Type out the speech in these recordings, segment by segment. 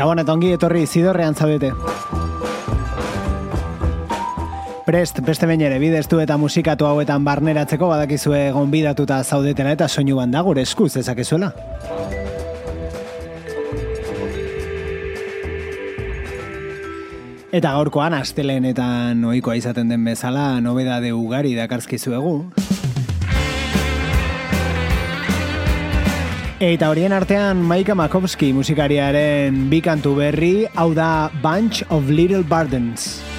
Gabon eta ongi etorri zidorrean zaudete. Prest, beste bain ere, bideztu eta musikatu hauetan barneratzeko badakizue gonbidatuta zaudetela eta soinu da gure eskuz ezakezuela. Eta gaurkoan astelenetan ohikoa izaten den bezala nobedade ugari dakarzkizuegu. Eta horien artean Maika Makovski musikariaren bi kantu berri, hau da Bunch of Little Burdens.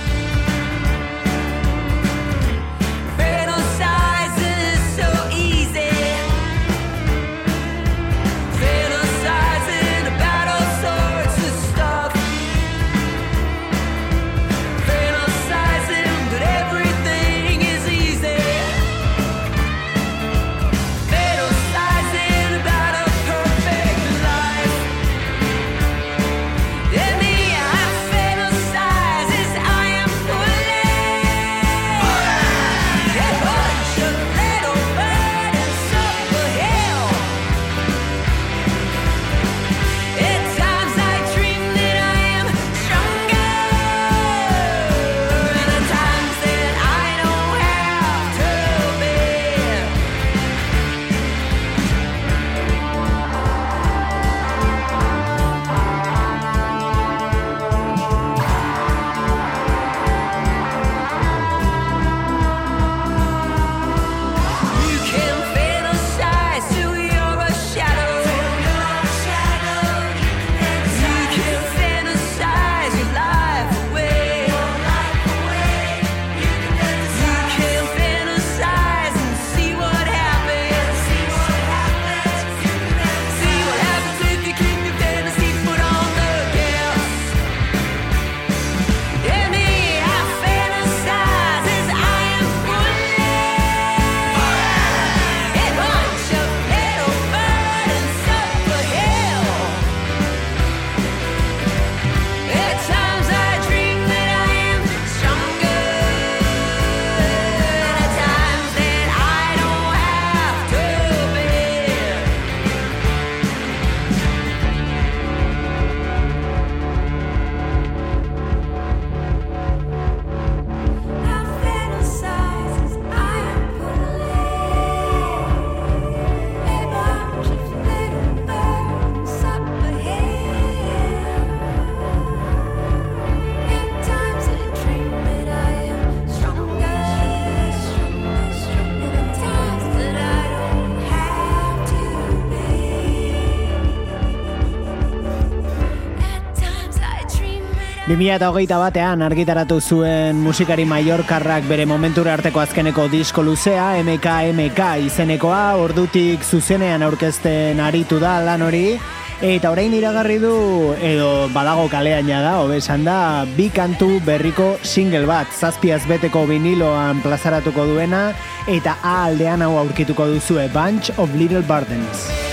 Bimila eta hogeita batean argitaratu zuen musikari Mallorcarrak bere momentura arteko azkeneko disko luzea, MK MK izenekoa, ordutik zuzenean aurkezten aritu da lan hori, eta orain iragarri du, edo badago kalean da, hobesan da, bi kantu berriko single bat, zazpiaz beteko viniloan plazaratuko duena, eta A aldean hau aurkituko duzue, Bunch of Little Burdens.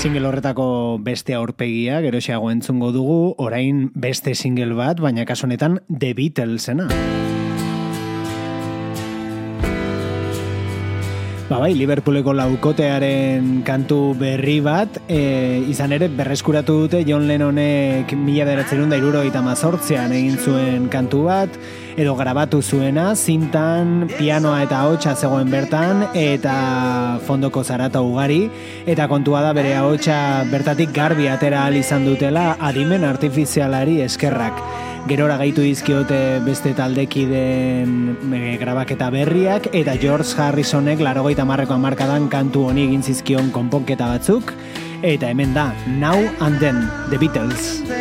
Single horretako beste aurpegia, geroxeago entzungo dugu, orain beste single bat, baina kasunetan The Beatlesena. Ba bai, Liverpooleko laukotearen kantu berri bat, e, izan ere berreskuratu dute John Lennonek mila beratzen da iruro mazortzean egin zuen kantu bat, edo grabatu zuena, zintan, pianoa eta hotxa zegoen bertan, eta fondoko zarata ugari, eta kontua da bere hotxa bertatik garbi atera izan dutela adimen artifizialari eskerrak. Gerora gaitu dizkiote beste taldekiden grabaketa berriak, eta George Harrisonek larogeita marreko amarkadan kantu honi egin zizkion konponketa batzuk, eta hemen da, Now and Then, The Beatles.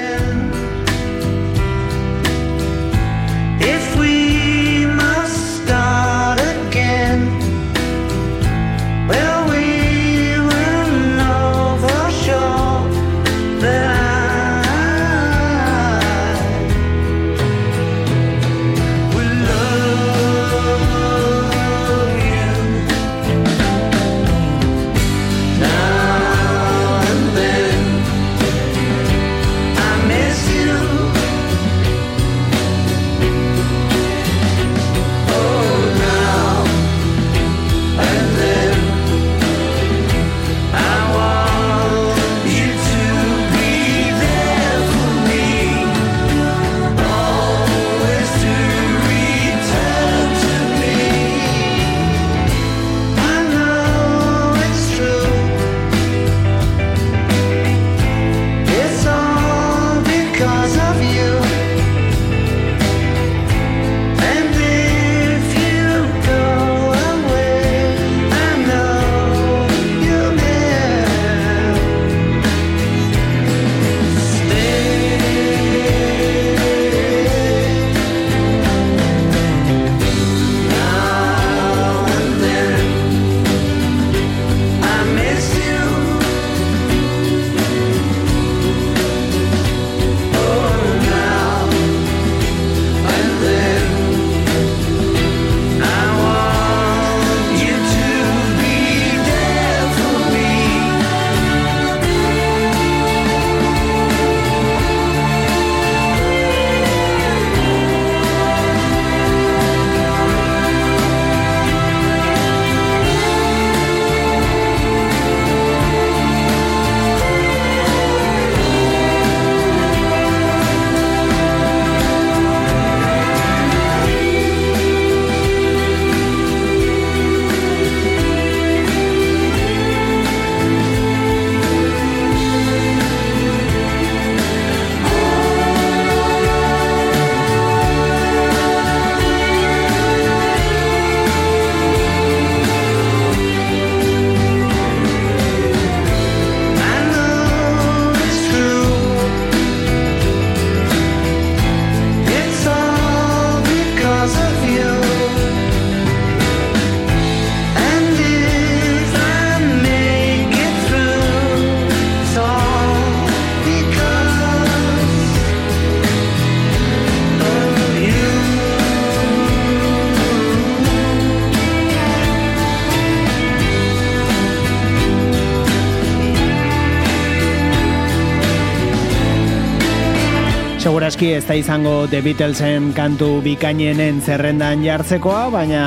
Segurazki ez da izango The Beatlesen kantu bikainenen zerrendan jartzekoa, baina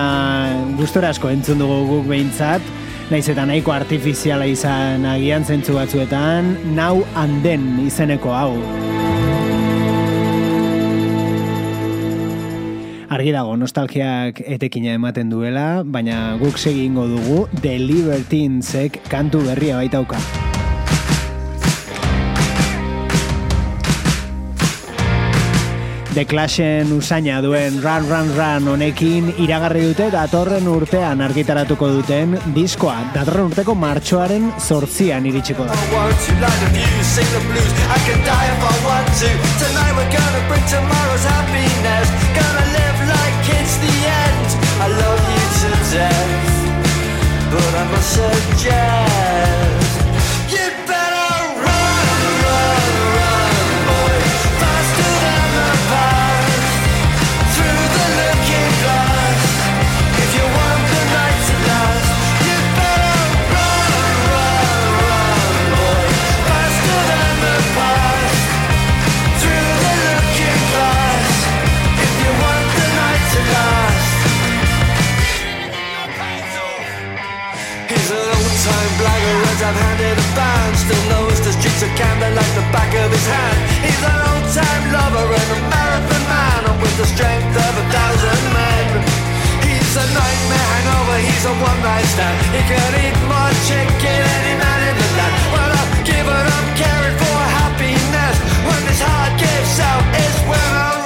gustora asko entzun dugu guk behintzat, naiz eta nahiko artifiziala izan agian zentzu batzuetan, Now and Then izeneko hau. Argi dago, nostalgiak etekina ematen duela, baina guk segingo dugu The Libertinesek kantu berria baitauka. The Clashen usaina duen Run Run Run honekin iragarri dute datorren urtean argitaratuko duten diskoa. Datorren urteko martxoaren sortzian iritsiko da. But I must suggest I've handed a fan Still knows the streets of Camden like the back of his hand. He's an old-time lover and a marathon man. And with the strength of a thousand men He's a nightmare hangover, he's a one-night stand. He can eat more chicken any man in the land. Well, I've given up caring for happiness. When his heart gives out, it's when I'm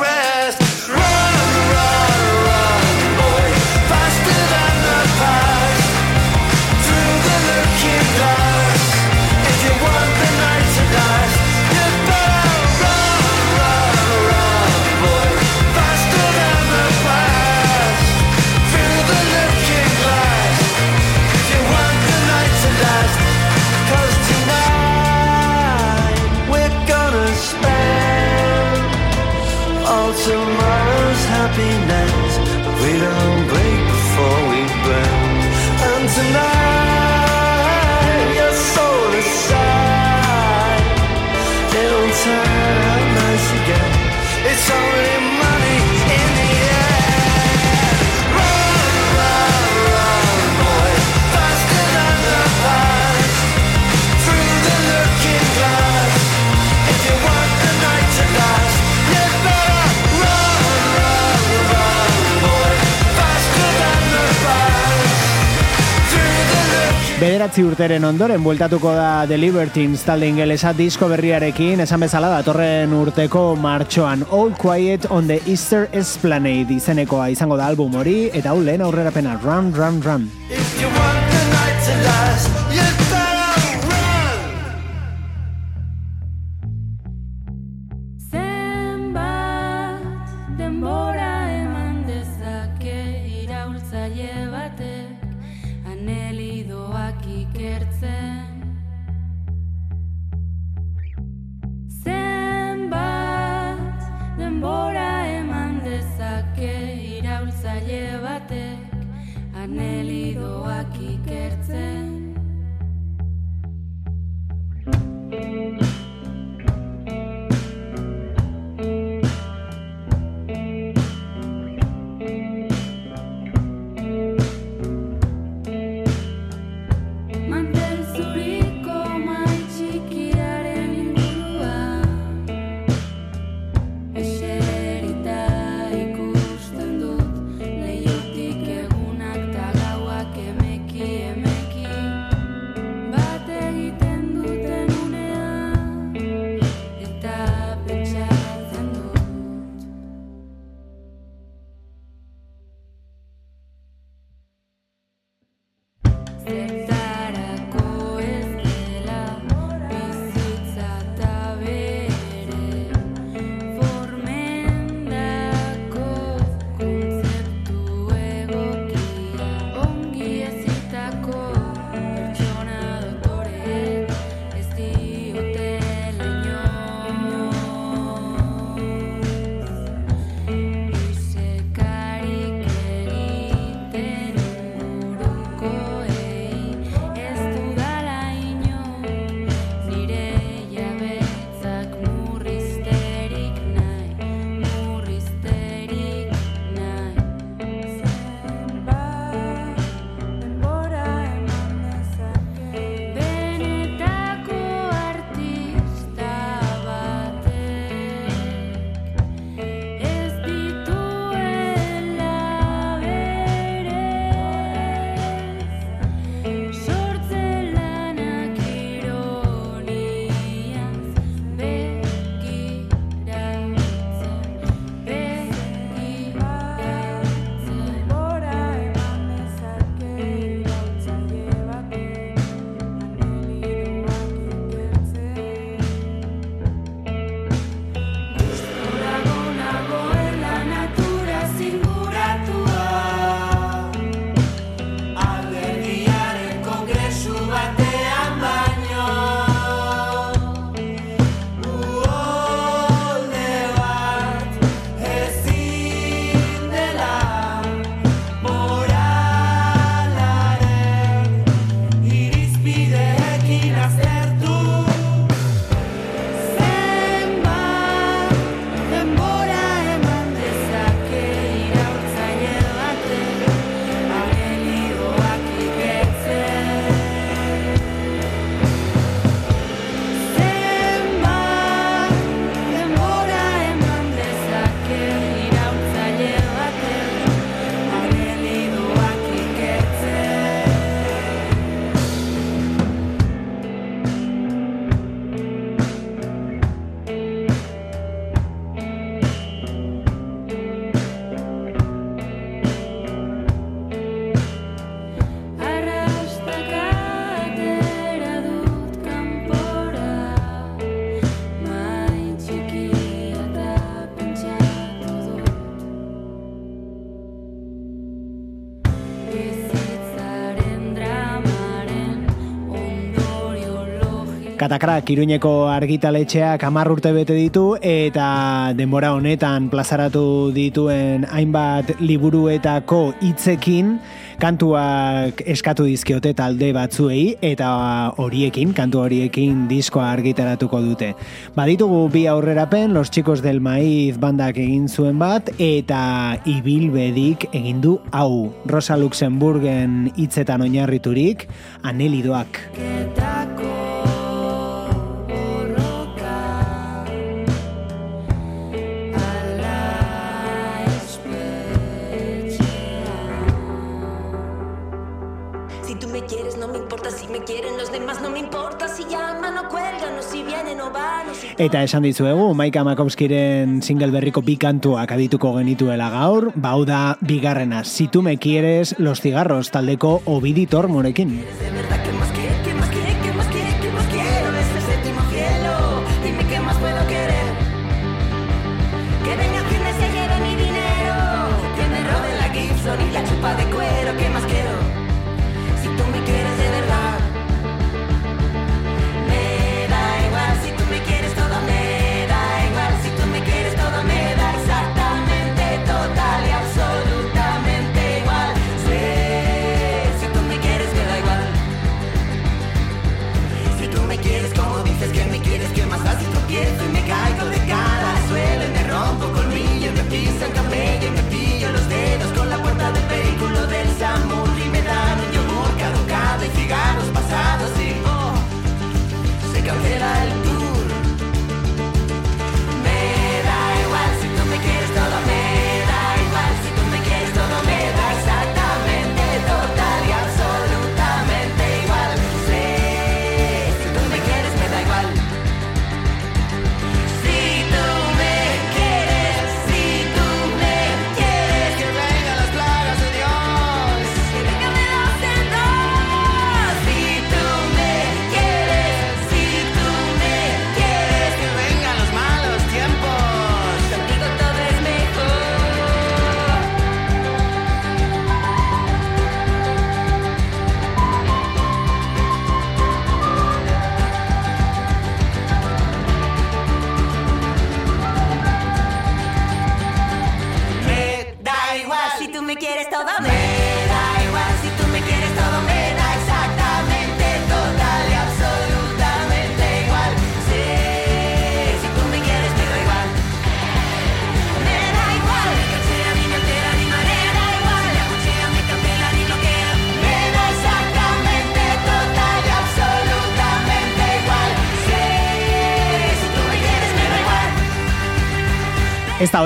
Bederatzi urteren ondoren bueltatuko da The Libertines talde ingelesa disko berriarekin esan bezala datorren urteko martxoan All Quiet on the Easter Esplanade izenekoa izango da album hori eta hau lehen aurrerapena Run, Run, Run. If you want the night to last, Katakrak Iruñeko argitaletxeak 10 urte bete ditu eta denbora honetan plazaratu dituen hainbat liburuetako hitzekin kantuak eskatu dizkiote talde batzuei eta horiekin, kantu horiekin diskoa argitaratuko dute. Baditugu bi aurrerapen, Los Chicos del Maiz bandak egin zuen bat eta Ibilbedik egin du hau. Rosa Luxemburgen hitzetan oinarriturik, anelidoak. Getako. Eta esan dizuegu, Maika Makowskiren single berriko bikantuak adituko genituela gaur, ba, bau da bigarrena, si tu me quieres, los cigarros, taldeko obiditor morekin.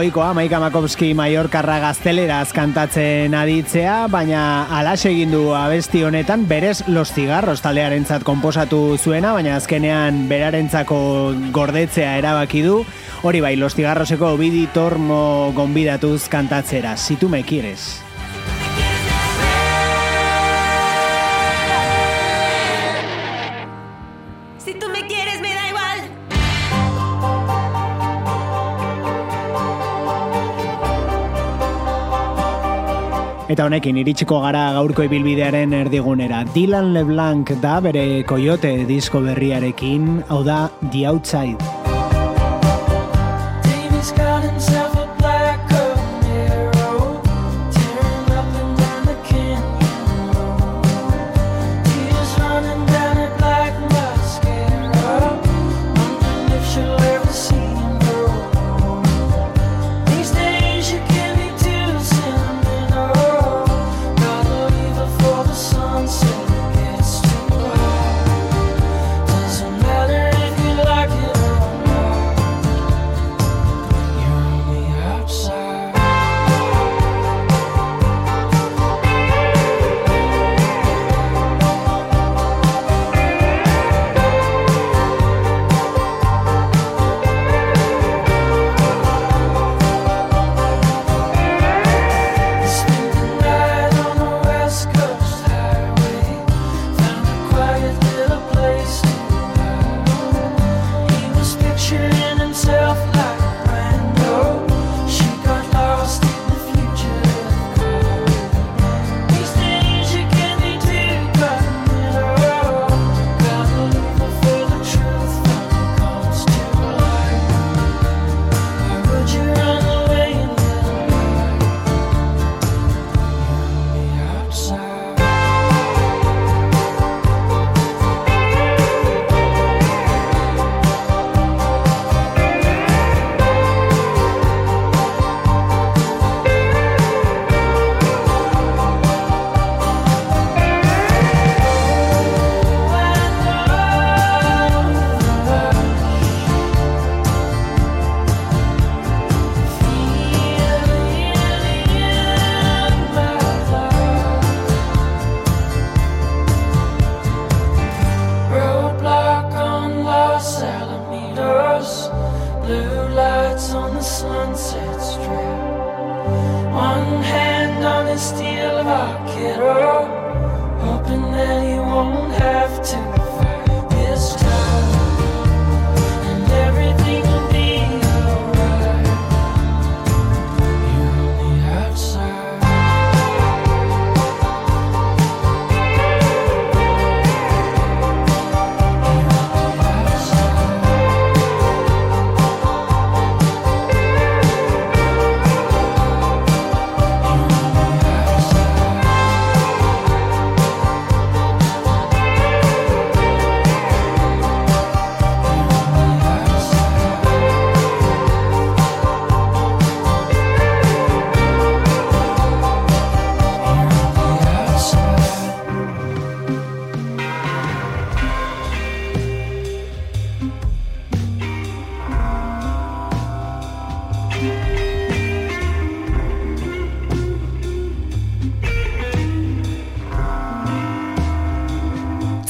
oikoa, Maika Makovski Maiorkarra gazteleraz kantatzen aditzea, baina alaxe egin du abesti honetan berez Los Cigarros taldearentzat komposatu zuena, baina azkenean berarentzako gordetzea erabaki du. Hori bai, Los Cigarroseko Bidi Tormo gonbidatuz kantatzera, si tu me quieres. Eta honekin iritsiko gara gaurko ibilbidearen erdigunera. Dylan LeBlanc da bere Coyote disko berriarekin, hau da The Outside.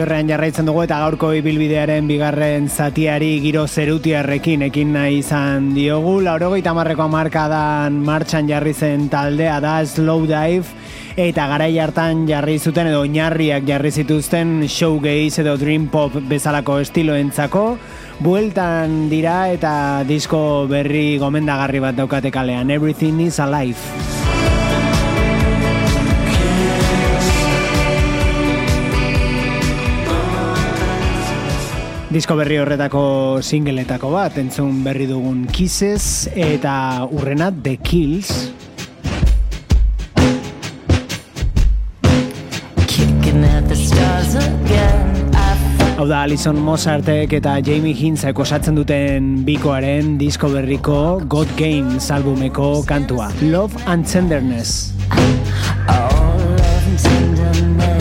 Ziorrean jarraitzen dugu eta gaurko ibilbidearen bigarren zatiari giro zerutiarrekin ekin nahi izan diogu. Laurogeita marreko markadan martxan jarri zen taldea da Slow Dive eta garai hartan jarri zuten edo oinarriak jarri zituzten showgaze edo dream pop bezalako estiloentzako, bueltan dira eta disko berri gomendagarri bat daukate kalean, Everything is Alive. Disko berri horretako singletako bat, entzun berri dugun Kisses eta urrena The Kills. Hau da Alison Mozartek eta Jamie Hintzek osatzen duten bikoaren disko berriko God Games albumeko kantua. Love and Tenderness. all love and tenderness.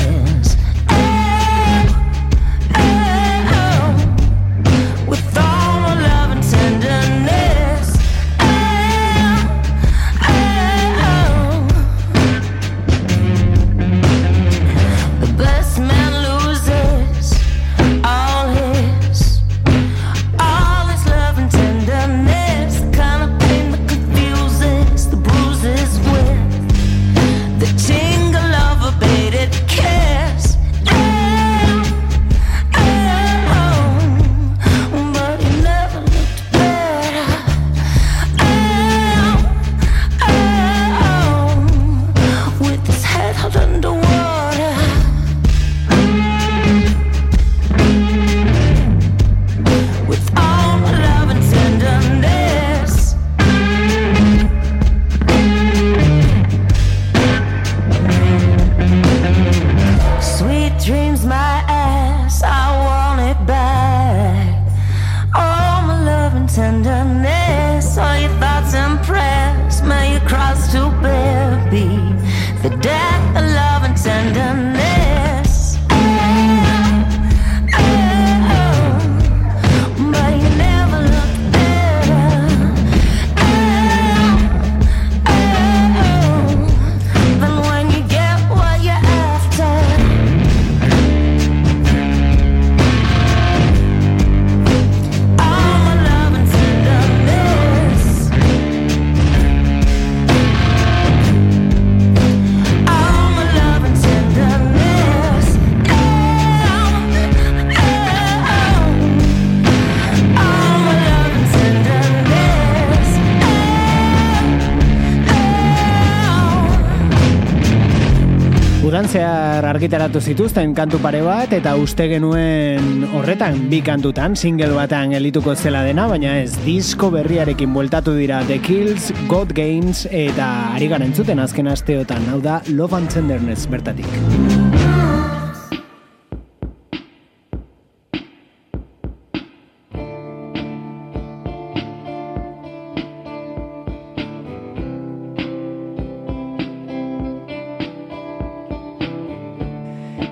Argitaratu zituzten kantu pare bat eta uste genuen horretan bi kantutan single batean elituko zela dena, baina ez disko berriarekin bueltatu dira The Kills, God Games eta ari garen entzuten azken asteotan, hau da Love and Tenderness bertatik.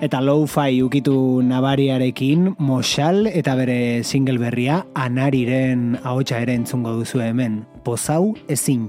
Eta low-fi ukitu nabariarekin Moxal eta bere single berria Anariren ahotsa ere entzungo duzu hemen. Pozau ezin.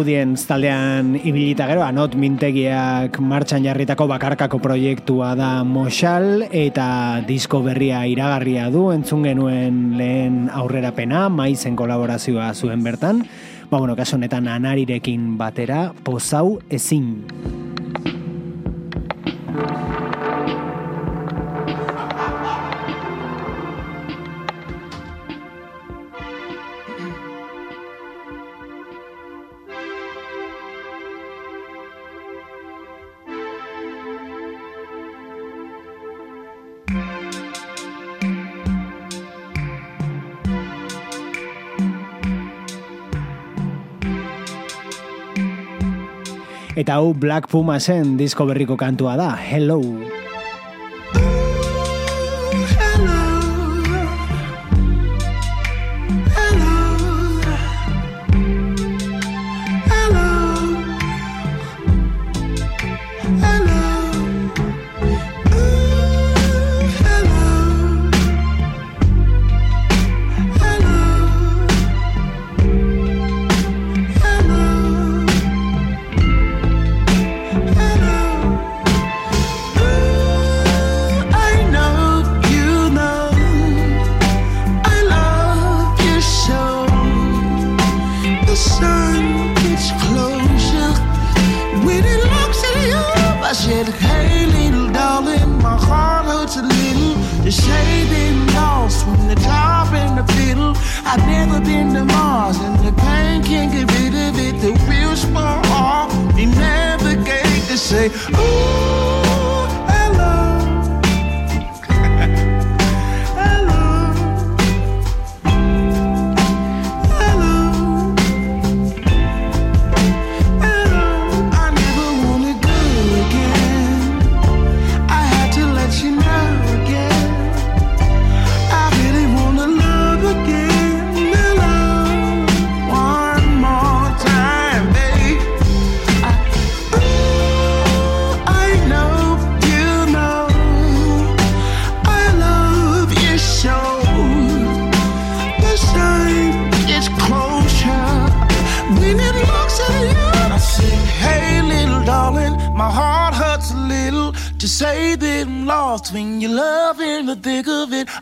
Audience taldean ibilita gero, anot mintegiak martxan jarritako bakarkako proiektua da Moxal, eta disko berria iragarria du, entzun genuen lehen aurrerapena, maizen kolaborazioa zuen bertan, ba bueno, kaso honetan anarirekin batera, pozau ezin. Eta hau Black Pumasen disko berriko kantua da, Hello.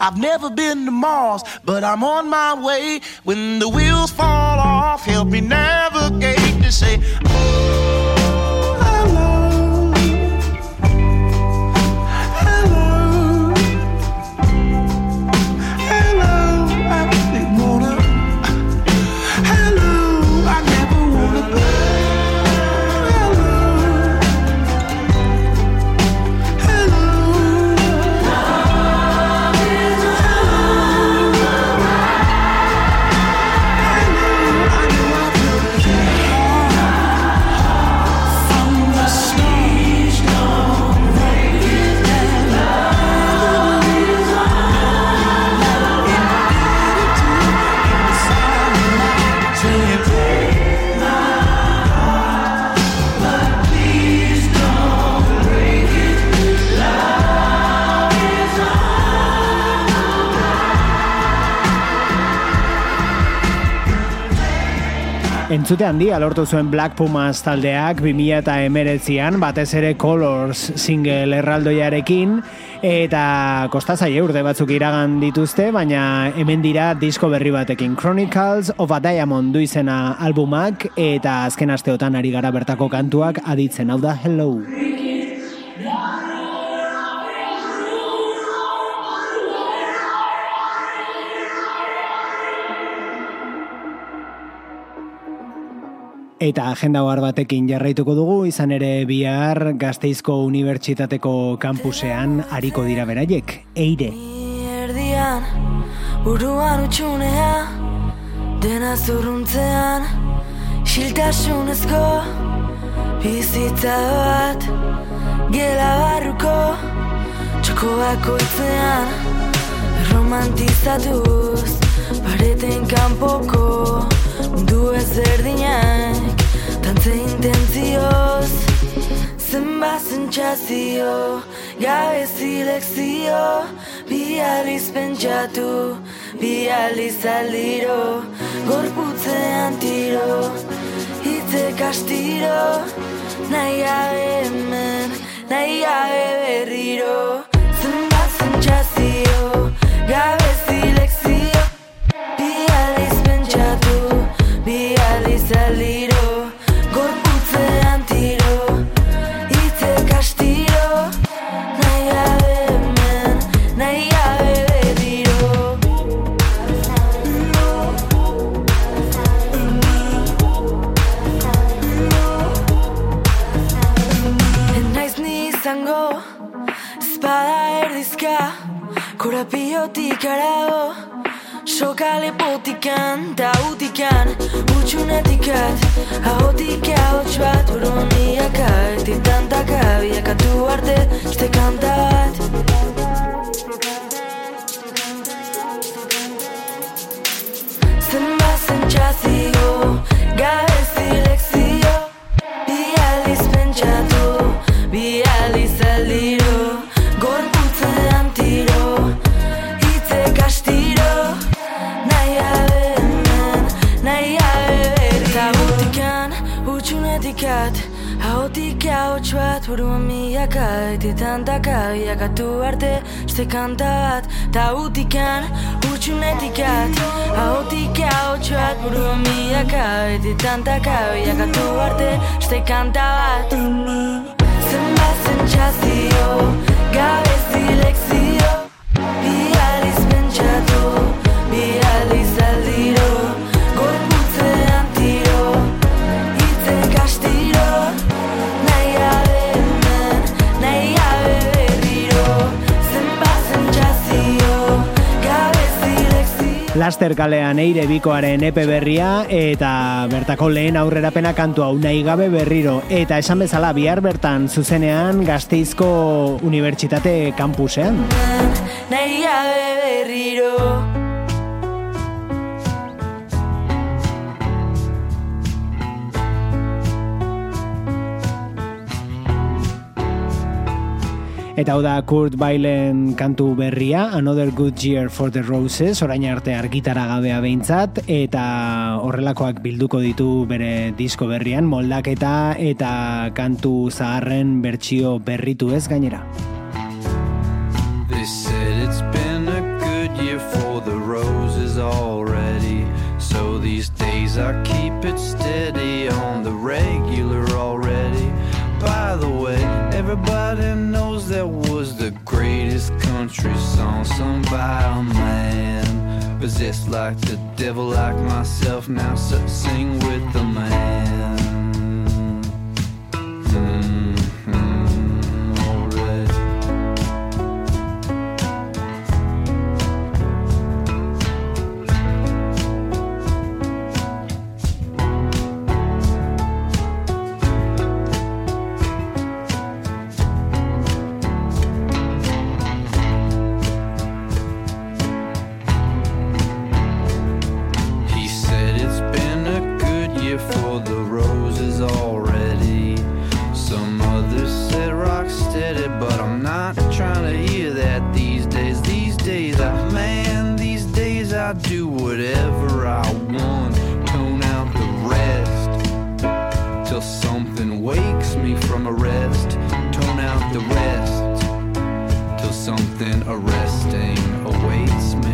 I've never been to Mars, but I'm on my way. When the wheels fall off, help me navigate to say, Entzute handia lortu zuen Black Pumas taldeak 2000 eta emeretzian, batez ere Colors single erraldoiarekin, eta kostazaile urte batzuk iragan dituzte, baina hemen dira disko berri batekin Chronicles of a Diamond du izena albumak, eta azken asteotan ari gara bertako kantuak aditzen, hau da Hello. Eta agenda ohar batekin jarraituko dugu, izan ere bihar Gasteizko Unibertsitateko kampusean hariko dira beraiek, eire. erdian buruan utxunea dena zurruntzean xiltasunezko bizitza bat gela barruko txoko bakoitzean romantizatuz Pareten kanpoko mundu ezberdinak Tantze intentzioz Zenba sentsazio Gabezi lekzio Bi aliz pentsatu Bi aliz aldiro Gorputzean tiro Hitze kastiro Nahi gabe hemen Nahi gabe berriro. Zenbat sentsazio Gabezi lekzio Bi aliz pentsatu Bi aliz aldiro Korapiotik arago Soka lepotikan, ta utikan Utxunetikat, ahotik ahots bat Buruan miaka, eti tantaka Biakatu arte, este kanta bat. Zenba sentsazio, gabezi buruan milaka Eti tantaka, biakatu arte Este kanta bat, tabutikan, utxunetikat Ahotik ahots bat, buruan milaka Eti tantaka, biakatu arte Este kanta bat Zenbat sentsazio, gabezi lekzio lekzio Laster kalean eire bikoaren epe berria eta bertako lehen aurrerapena kantu hau nahi gabe berriro eta esan bezala bihar bertan zuzenean Gasteizko Unibertsitate kampusean. nahi gabe berriro Eta hau da Kurt Bailen kantu berria, Another Good Year for the Roses, orain arte argitara gabea behintzat, eta horrelakoak bilduko ditu bere disko berrian, moldaketa eta kantu zaharren bertsio berritu ez gainera. They said it's been a good year for the roses already. So these days I keep it steady country song sung by a man. Possessed like the devil, like myself, now sing with the man. testing awaits me.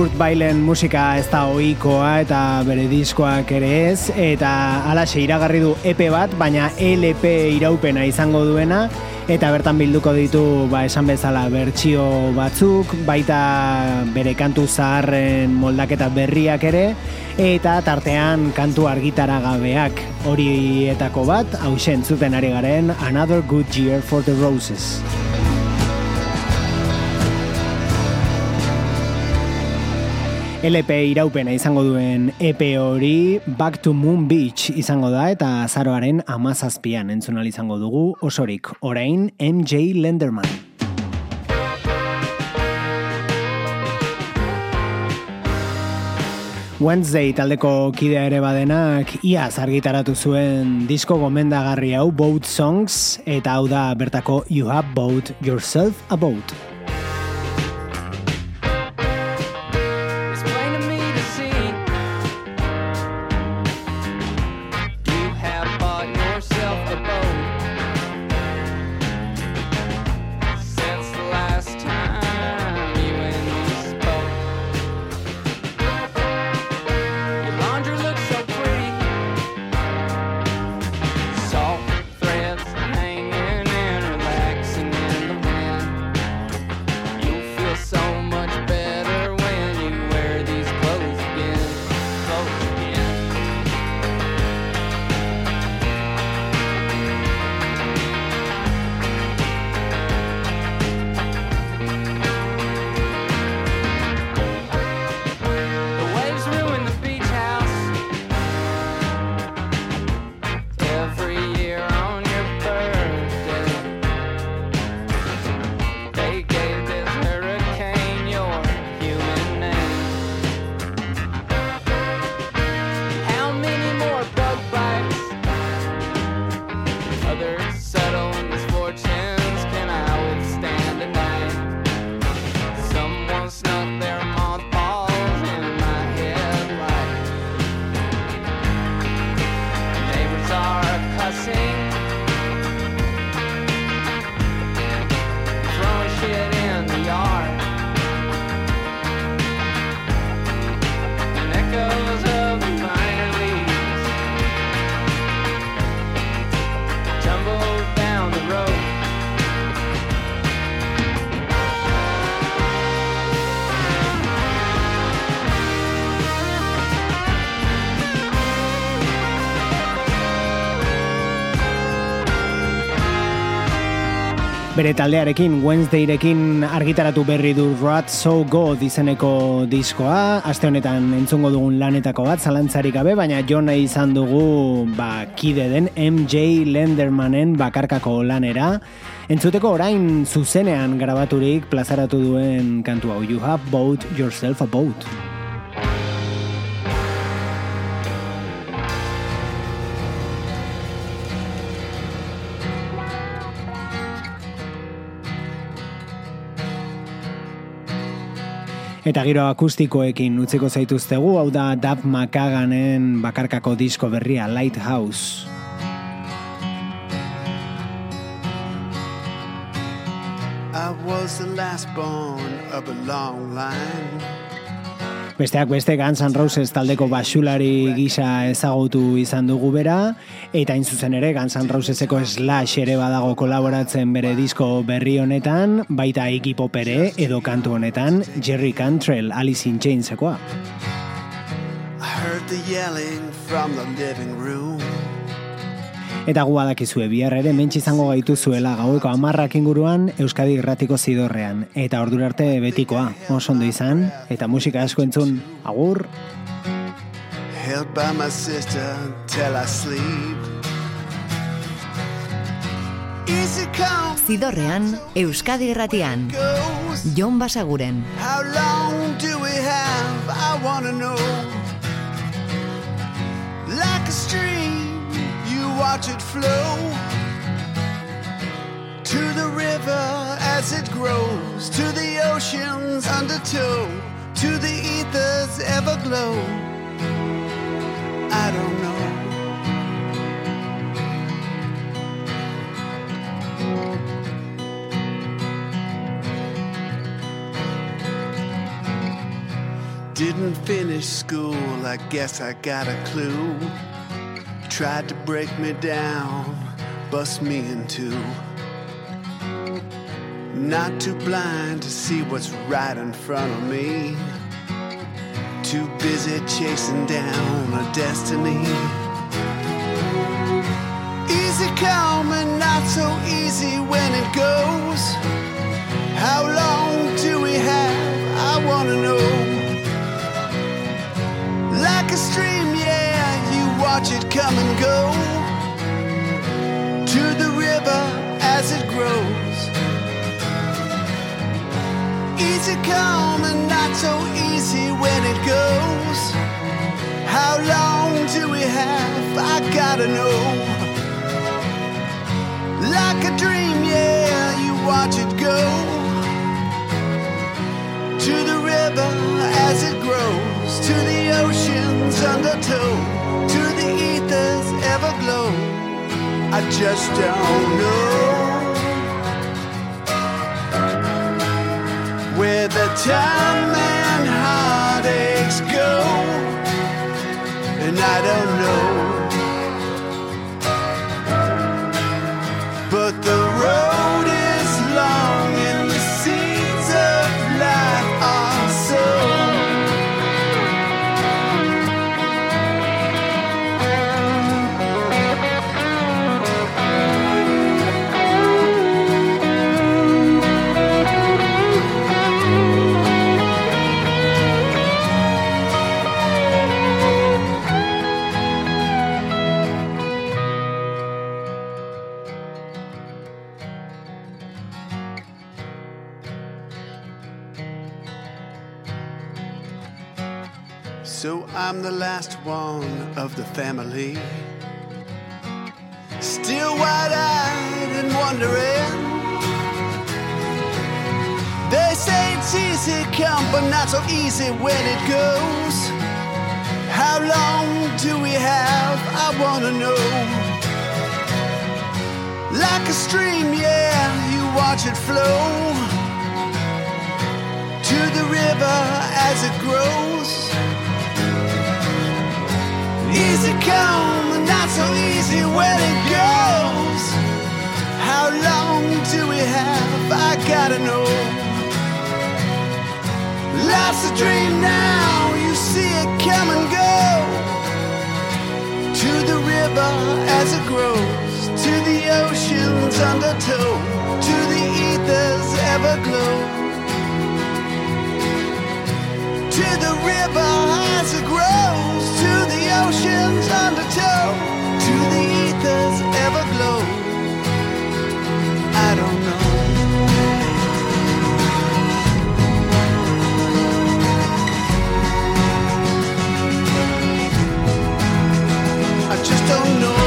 Kurt Bailen musika ez da ohikoa eta bere diskoak ere ez, eta alaxe iragarri du EP bat, baina LP iraupena izango duena, eta bertan bilduko ditu ba, esan bezala bertsio batzuk, baita bere kantu zaharren moldaketa berriak ere, eta tartean kantu argitara gabeak horietako bat, hausen zuten ari garen Another Good Year for the Roses. LP iraupena izango duen EP hori Back to Moon Beach izango da eta azaroaren amazazpian entzunal izango dugu osorik orain MJ Lenderman. Wednesday taldeko kidea ere badenak iaz argitaratu zuen disko gomendagarri hau Boat Songs eta hau da bertako You Have Bought Yourself a Boat. Bere taldearekin, Wednesdayrekin argitaratu berri du Rat So God izeneko diskoa, aste honetan entzungo dugun lanetako bat, zalantzarik gabe, baina jona izan dugu ba, kide den MJ Lendermanen bakarkako lanera. Entzuteko orain zuzenean grabaturik plazaratu duen kantu hau, You Have Bought Yourself a Boat. Eta giro akustikoekin utziko zaituztegu, hau da Dab Makaganen bakarkako disko berria Lighthouse. I was the last born of a long line. Besteak beste Guns N' Roses taldeko basulari gisa ezagutu izan dugu bera, eta hain zuzen ere Guns N' Roseseko Slash ere badago kolaboratzen bere disko berri honetan, baita Iggy Pop ere edo kantu honetan Jerry Cantrell Alice in Chainsekoa. I heard the yelling from the living room. Eta gu badakizue bihar ere mentsi izango gaituzuela gaueko amarrak inguruan Euskadi Irratiko zidorrean. Eta ordura arte betikoa, oso ondo izan, eta musika asko entzun, agur! Held by my sister till I sleep. Zidorrean, Euskadi Irratian, goes. Jon Basaguren. How long do we have? I wanna know. Like a stream, watch it flow to the river as it grows, to the ocean's undertow, to the ether's everglow. I don't know. Didn't finish school, I guess I got a clue. Tried to break me down, bust me in two. Not too blind to see what's right in front of me. Too busy chasing down a destiny. Easy come and not so easy when it goes. How long as it grows. Easy come and not so easy when it goes. How long do we have? I gotta know. Like a dream, yeah, you watch it go to the river as it grows, to the ocean's undertow, to the ether's everglow. I just don't know where the time and heartaches go, and I don't know. I'm the last one of the family. Still wide eyed and wondering. They say it's easy come, but not so easy when it goes. How long do we have? I wanna know. Like a stream, yeah, you watch it flow to the river as it grows easy come, and not so easy when it goes. How long do we have? I gotta know. Life's a dream now, you see it come and go. To the river as it grows, to the ocean's undertow, to the ether's everglow. To the river as it grows ocean's undertow to the ether's ever glow. I don't know. I just don't know.